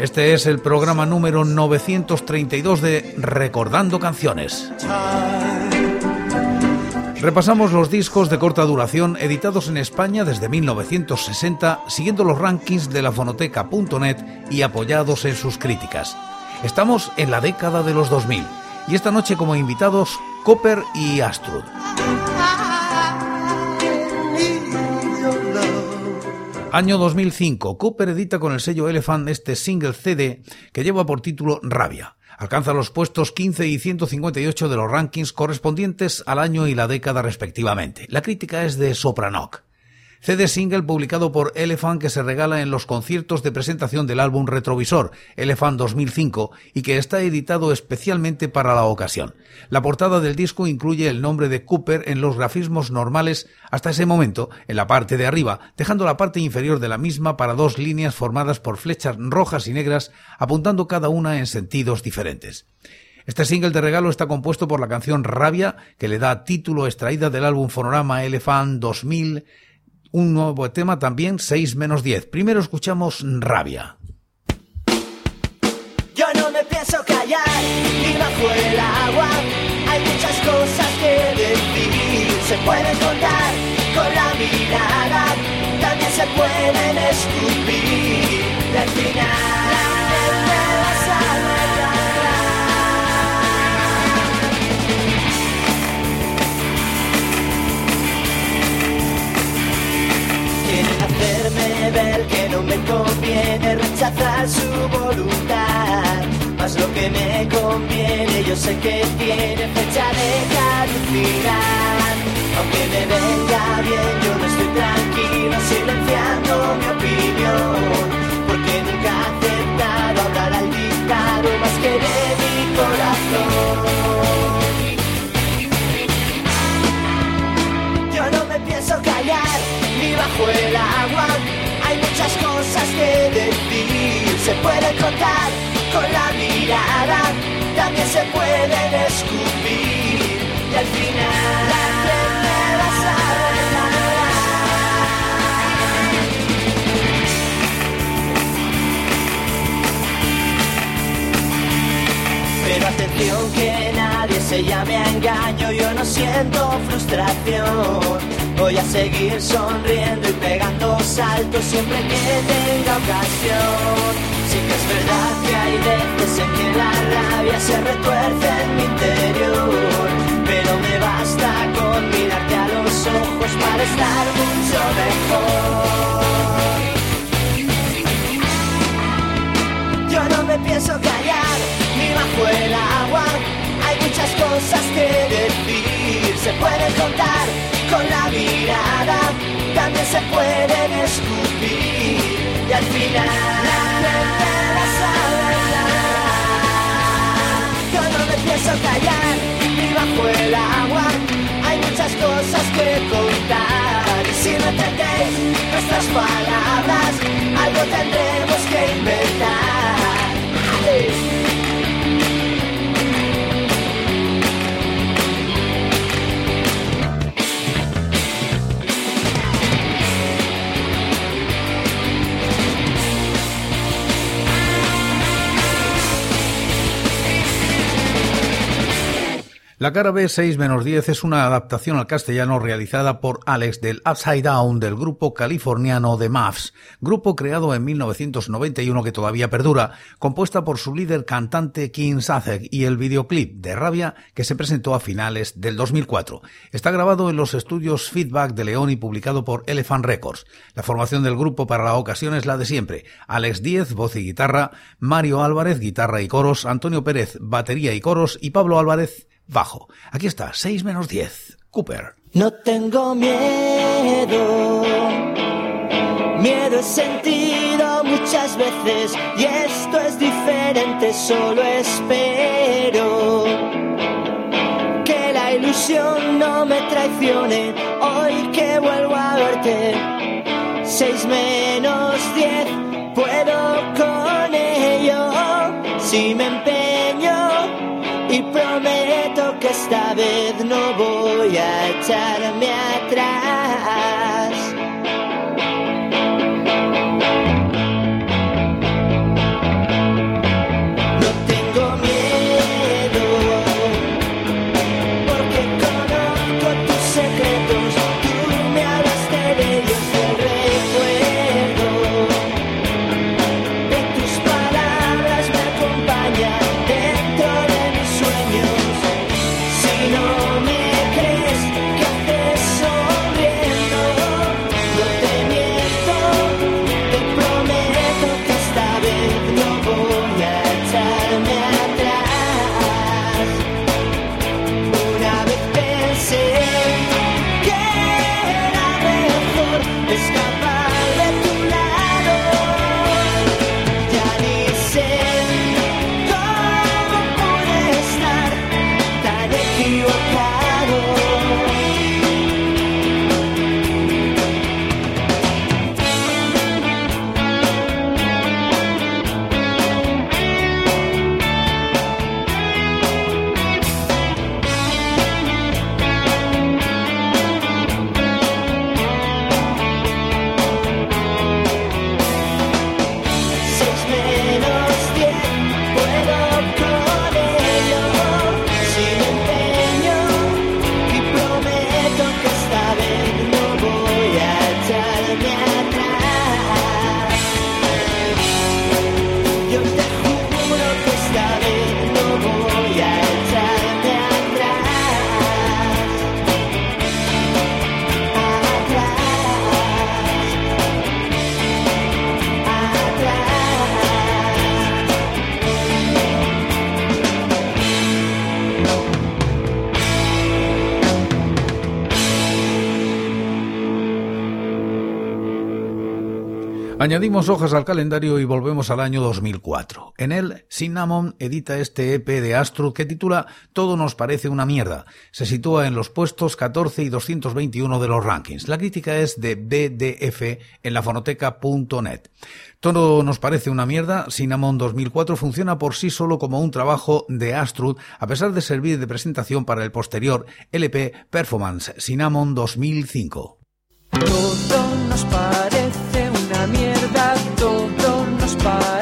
Este es el programa número 932 de Recordando Canciones. Repasamos los discos de corta duración editados en España desde 1960, siguiendo los rankings de la fonoteca.net y apoyados en sus críticas. Estamos en la década de los 2000 y esta noche como invitados Copper y Astrud. Año 2005, Cooper edita con el sello Elephant este single CD que lleva por título Rabia. Alcanza los puestos 15 y 158 de los rankings correspondientes al año y la década respectivamente. La crítica es de Sopranoc. CD single publicado por Elephant que se regala en los conciertos de presentación del álbum Retrovisor, Elephant 2005, y que está editado especialmente para la ocasión. La portada del disco incluye el nombre de Cooper en los grafismos normales hasta ese momento, en la parte de arriba, dejando la parte inferior de la misma para dos líneas formadas por flechas rojas y negras, apuntando cada una en sentidos diferentes. Este single de regalo está compuesto por la canción Rabia, que le da título extraída del álbum Fonorama Elephant 2000, un nuevo tema también, 6 menos 10. Primero escuchamos Rabia. Yo no me pienso callar, ni bajo el agua. Hay muchas cosas que decir. Se pueden contar con la mirada, también se pueden escupir. Conviene rechazar su voluntad. Más lo que me conviene, yo sé que tiene fecha de caducidad. Aunque me venga bien, yo no estoy tranquilo silenciando mi opinión. Porque nunca he aceptado hablar al dictado más que de mi corazón. Yo no me pienso callar ni bajo el que decir. Se puede contar con la mirada, también se pueden escupir. Y al final me vas a Pero atención que nadie se llame a engaño, yo no siento frustración Voy a seguir sonriendo y pegando saltos siempre que tenga ocasión. Sí que es verdad que hay veces en que la rabia se retuerce en mi interior, pero me basta con mirarte a los ojos para estar mucho mejor. Yo no me pienso callar ni bajo el agua, hay muchas cosas que decir, se pueden contar con la mirada también se pueden escupir y al final vas a Yo no me pienso callar ni bajo el agua hay muchas cosas que contar y si no entendéis nuestras palabras algo tendremos que inventar. La cara B 6 10 es una adaptación al castellano realizada por Alex del Upside Down del grupo californiano The Muffs, grupo creado en 1991 que todavía perdura, compuesta por su líder cantante Kim Sazek y el videoclip de Rabia que se presentó a finales del 2004. Está grabado en los estudios Feedback de León y publicado por Elephant Records. La formación del grupo para la ocasión es la de siempre. Alex Díez, voz y guitarra, Mario Álvarez, guitarra y coros, Antonio Pérez, batería y coros y Pablo Álvarez, bajo. Aquí está, 6 menos 10. Cooper. No tengo miedo. Miedo he sentido muchas veces y esto es diferente solo espero que la ilusión no me traicione hoy que vuelvo a verte. Seis menos diez, puedo con ello si me empeño Añadimos hojas al calendario y volvemos al año 2004. En él, Cinnamon edita este EP de Astrud que titula Todo nos parece una mierda. Se sitúa en los puestos 14 y 221 de los rankings. La crítica es de BDF en la fonoteca.net. Todo nos parece una mierda. Cinnamon 2004 funciona por sí solo como un trabajo de Astrud, a pesar de servir de presentación para el posterior LP Performance Cinnamon 2005. Todo nos parece todo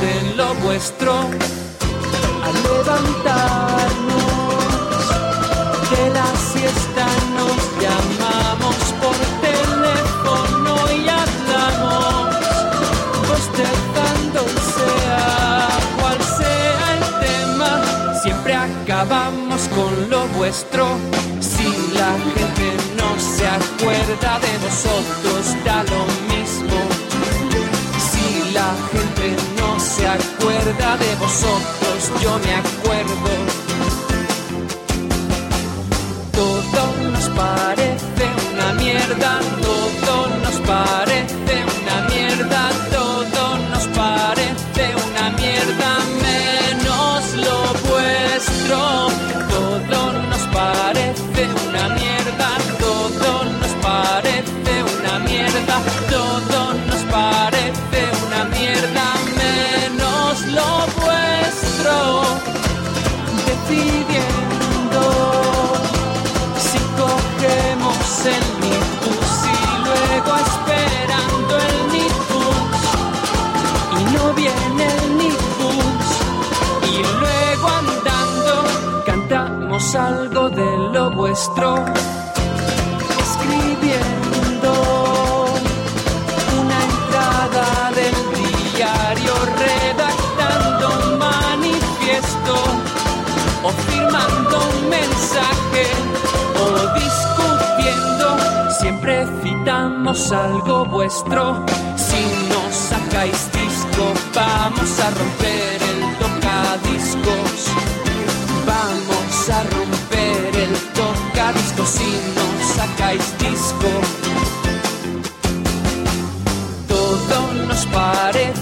de lo vuestro al levantarnos de la siesta nos llamamos por teléfono y hablamos bostezando sea cual sea el tema. Siempre acabamos con lo vuestro si la gente no se acuerda de vosotros da lo mismo de vosotros yo me acuerdo. Todo nos parece una mierda, escribiendo una entrada del diario, redactando un manifiesto o firmando un mensaje o discutiendo. Siempre citamos algo vuestro. Si nos sacáis disco, vamos a romper el tocadiscos. Vamos a romper tocadiscos si nos sacáis disco. Todo nos parece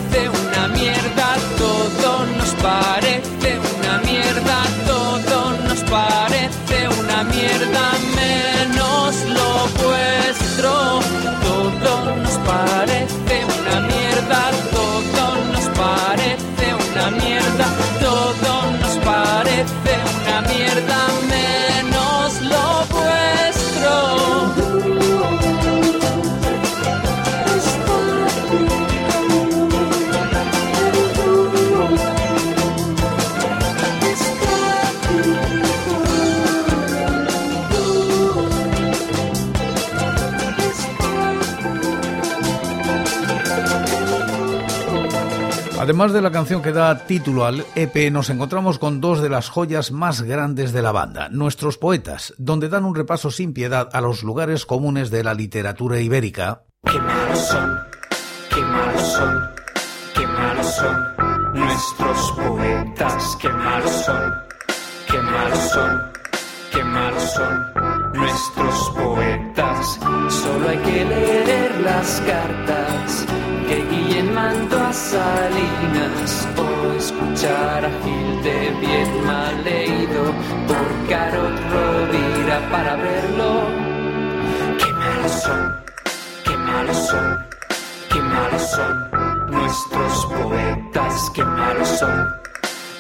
Además de la canción que da título al EP, nos encontramos con dos de las joyas más grandes de la banda, Nuestros Poetas, donde dan un repaso sin piedad a los lugares comunes de la literatura ibérica. Nuestros poetas. Solo hay que leer las cartas que Guillén mandó a Salinas o escuchar a Gil de bien mal leído por Carot Rovira para verlo. Qué malos son, qué malos son, qué malos son nuestros poetas, qué malos son,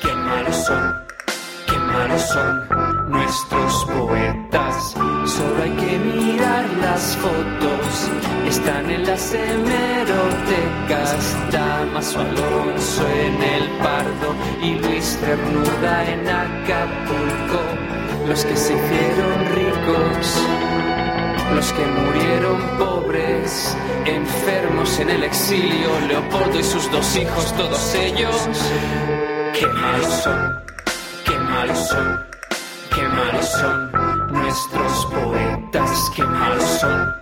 qué malos son, qué malos son nuestros poetas. Solo hay que mirar las fotos, están en las hemerotecas. Damaso Alonso en el Pardo y Luis Cernuda en Acapulco, los que se hicieron ricos los que murieron pobres, enfermos en el exilio, Leopoldo y sus dos hijos, todos ellos. Qué malos son, malos son, qué malos son nuestros poetas, qué malos son,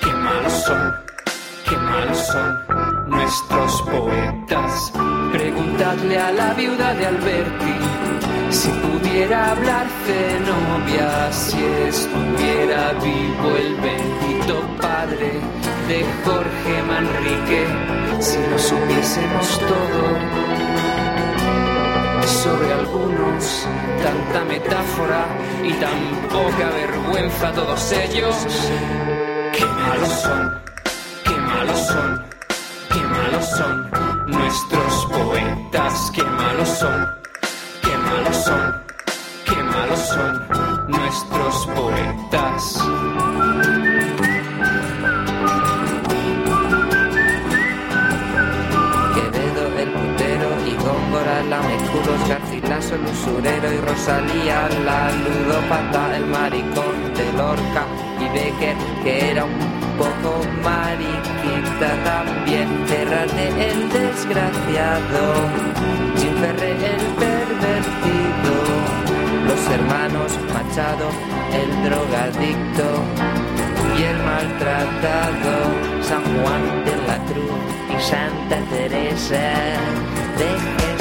qué malos son, qué malos son nuestros poetas. Preguntadle a la viuda de Alberti si pudiera hablar Zenobia, si estuviera vivo el bendito padre de Jorge Manrique, si lo supiésemos todo sobre algunos, tanta metáfora y tan poca vergüenza todos ellos. Qué malos son, qué malos son, qué malos son nuestros poetas, qué malos son qué malos son, qué malos son nuestros poetas. Garcilaso el usurero y Rosalía la ludópata, el maricón de Lorca y Becker que era un poco mariquita también, Ferrate el desgraciado, Jim Ferre el pervertido, los hermanos Machado el drogadicto y el maltratado, San Juan de la Cruz y Santa Teresa de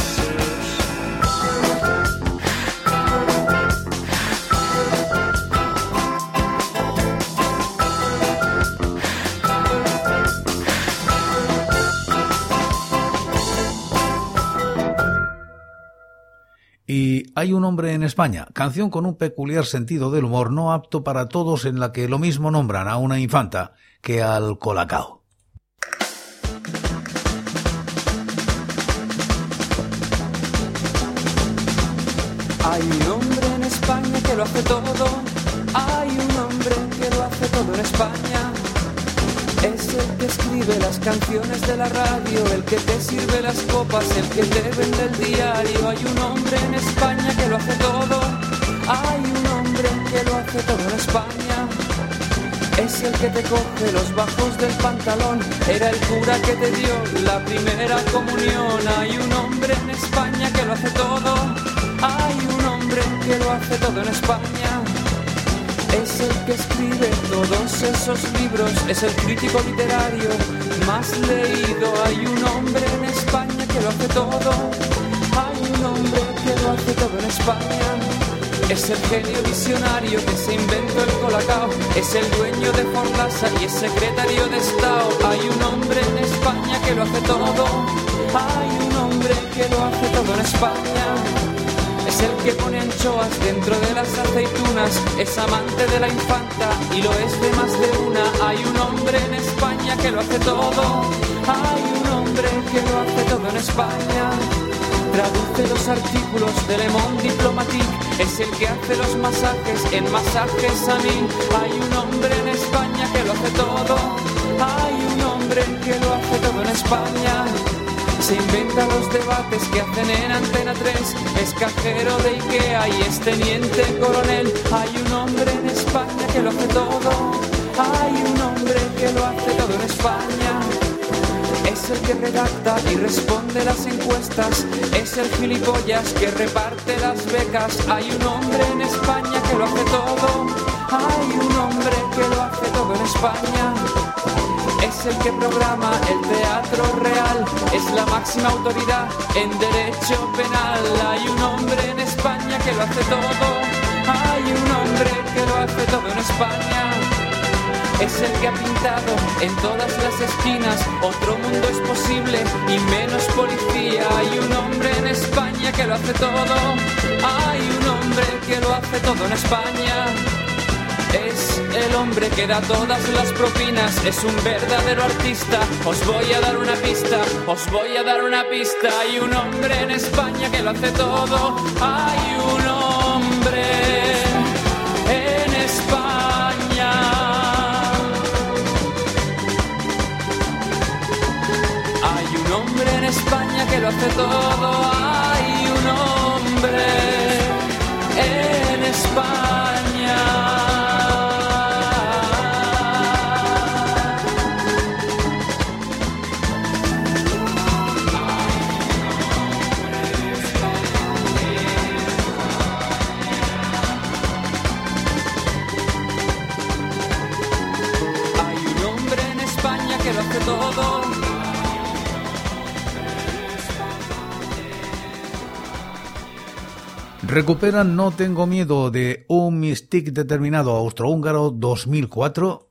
hay un hombre en España, canción con un peculiar sentido del humor no apto para todos en la que lo mismo nombran a una infanta que al colacao. Hay un hombre en España que lo hace todo. Hay un hombre que lo hace todo en España. Es el que escribe las canciones de la radio, el que te sirve las copas, el que te vende el diario. Hay un hombre en España hay un hombre que lo hace todo en España. Es el que te coge los bajos del pantalón. Era el cura que te dio la primera comunión. Hay un hombre en España que lo hace todo. Hay un hombre que lo hace todo en España. Es el que escribe todos esos libros, es el crítico literario más leído. Hay un hombre en España que lo hace todo todo en España. Es el genio visionario que se inventó el colacao. Es el dueño de Forlasa y es secretario de Estado. Hay un hombre en España que lo hace todo. Hay un hombre que lo hace todo en España. Es el que pone anchoas dentro de las aceitunas. Es amante de la infanta y lo es de más de una. Hay un hombre en España que lo hace todo. Hay un hombre que lo hace todo en España. Traduce los artículos de Le Monde Diplomatique, es el que hace los masajes en Masajes a mí. Hay un hombre en España que lo hace todo, hay un hombre que lo hace todo en España. Se inventa los debates que hacen en Antena 3, es cajero de Ikea y es teniente coronel. Hay un hombre en España que lo hace todo, hay un hombre que lo hace todo en España. Es el que redacta y responde las encuestas. Es el gilipollas que reparte las becas. Hay un hombre en España que lo hace todo. Hay un hombre que lo hace todo en España. Es el que programa el teatro real. Es la máxima autoridad en derecho penal. Hay un hombre en España que lo hace todo. Hay un hombre que lo hace todo en España es el que ha pintado en todas las esquinas. Otro mundo es posible y menos policía. Hay un hombre en España que lo hace todo. Hay un hombre que lo hace todo en España. Es el hombre que da todas las propinas, es un verdadero artista. Os voy a dar una pista, os voy a dar una pista. Hay un hombre en España que lo hace todo. Hay un hombre España que lo hace todo. Hay un hombre en España. Recuperan No tengo miedo de un Mystic determinado austrohúngaro 2004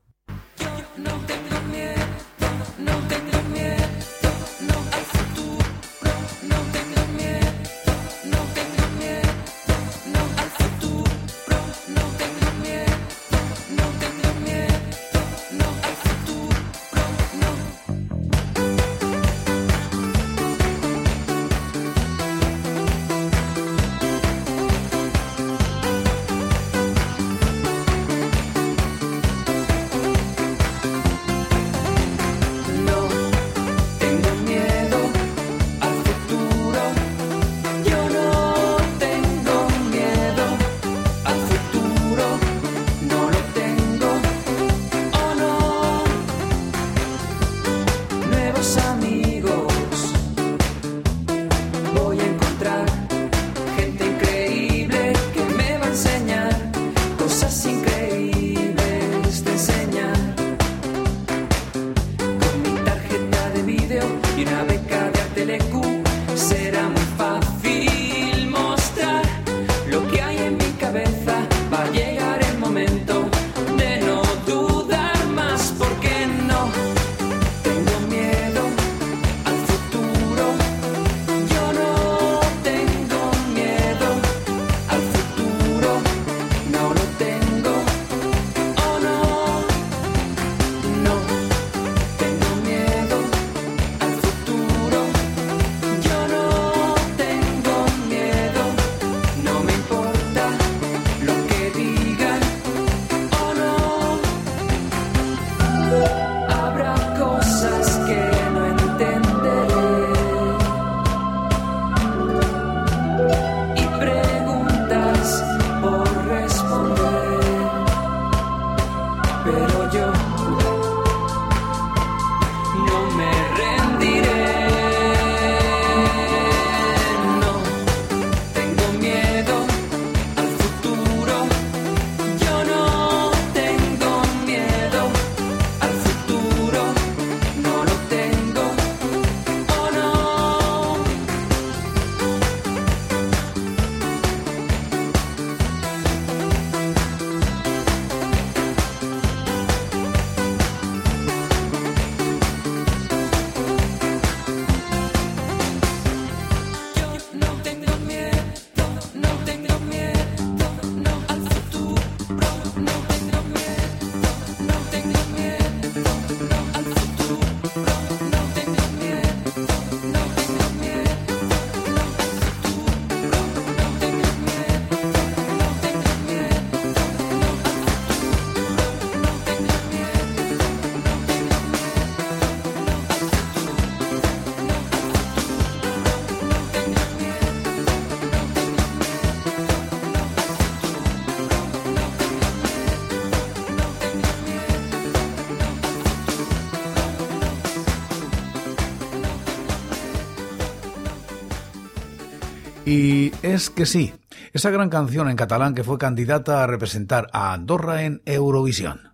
es que sí, esa gran canción en catalán que fue candidata a representar a Andorra en Eurovisión.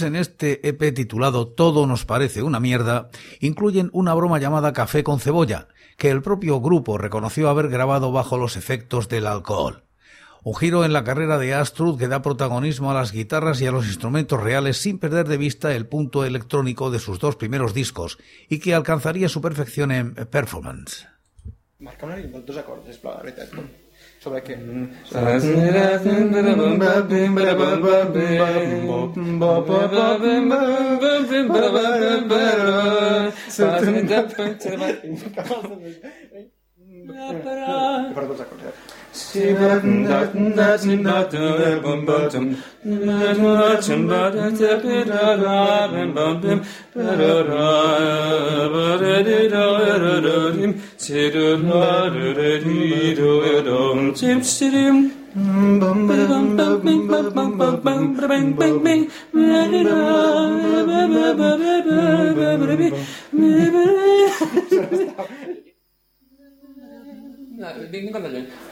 En este EP titulado Todo nos parece una mierda, incluyen una broma llamada Café con cebolla, que el propio grupo reconoció haber grabado bajo los efectos del alcohol. Un giro en la carrera de Astrud que da protagonismo a las guitarras y a los instrumentos reales sin perder de vista el punto electrónico de sus dos primeros discos y que alcanzaría su perfección en Performance. সবাইকে Para that Nej, det är inte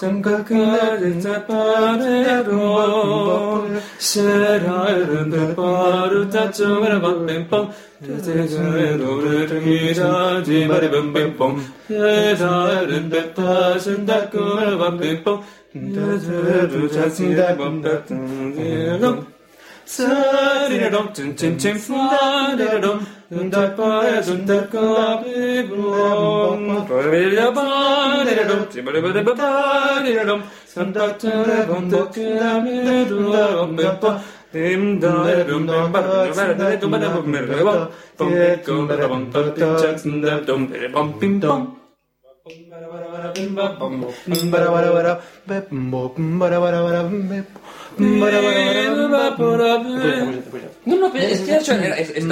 생각하는데 빠르로 싫어하는데 빠르다 정을 밤뱀뽕 대대중의 노래를 기다지 말이 밤뱀뽕 대다른데 빠진다 꿈을 밤뱀뽕 대대주 자신다 밤다 등지롱 Dum No, no, es que hecho, es,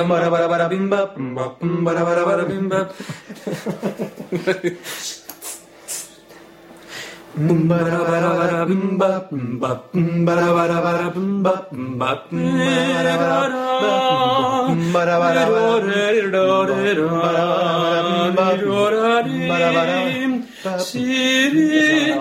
Şirin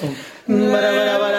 bum.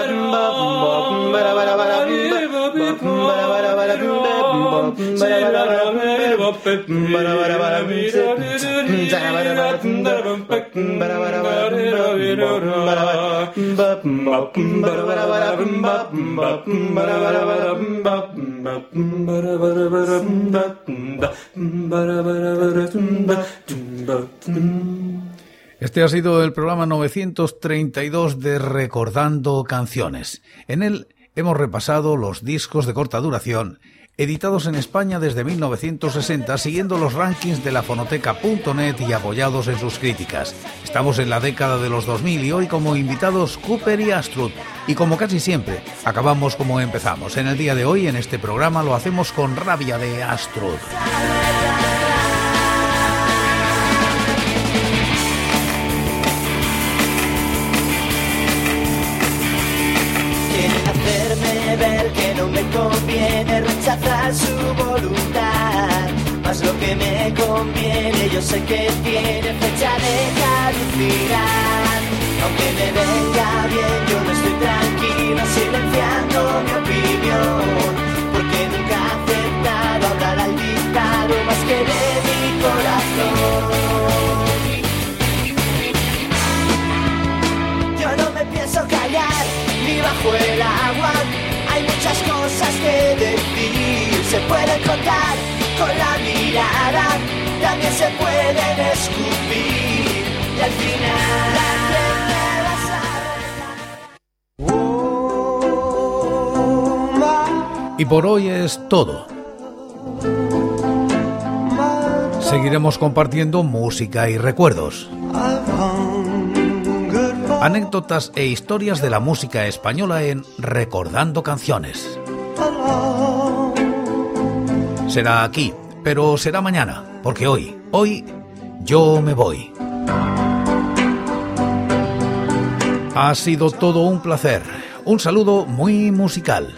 Este ha sido el programa 932 de Recordando Canciones. En él hemos repasado los discos de corta duración editados en España desde 1960 siguiendo los rankings de la fonoteca.net y apoyados en sus críticas. Estamos en la década de los 2000 y hoy como invitados Cooper y Astrud. Y como casi siempre, acabamos como empezamos. En el día de hoy, en este programa, lo hacemos con rabia de Astrud. Conviene, yo sé que tiene fecha de caducidad. Aunque me venga bien, yo no estoy tranquilo silenciando mi opinión. Porque nunca he aceptado hablar al dictado más que de mi corazón. Yo no me pienso callar ni bajo el agua. Hay muchas cosas que decir. Se pueden contar con la mirada, también se pueden escupir. Y al final aprenderás a Y por hoy es todo. Seguiremos compartiendo música y recuerdos. Anécdotas e historias de la música española en Recordando Canciones. Será aquí, pero será mañana, porque hoy, hoy yo me voy. Ha sido todo un placer. Un saludo muy musical.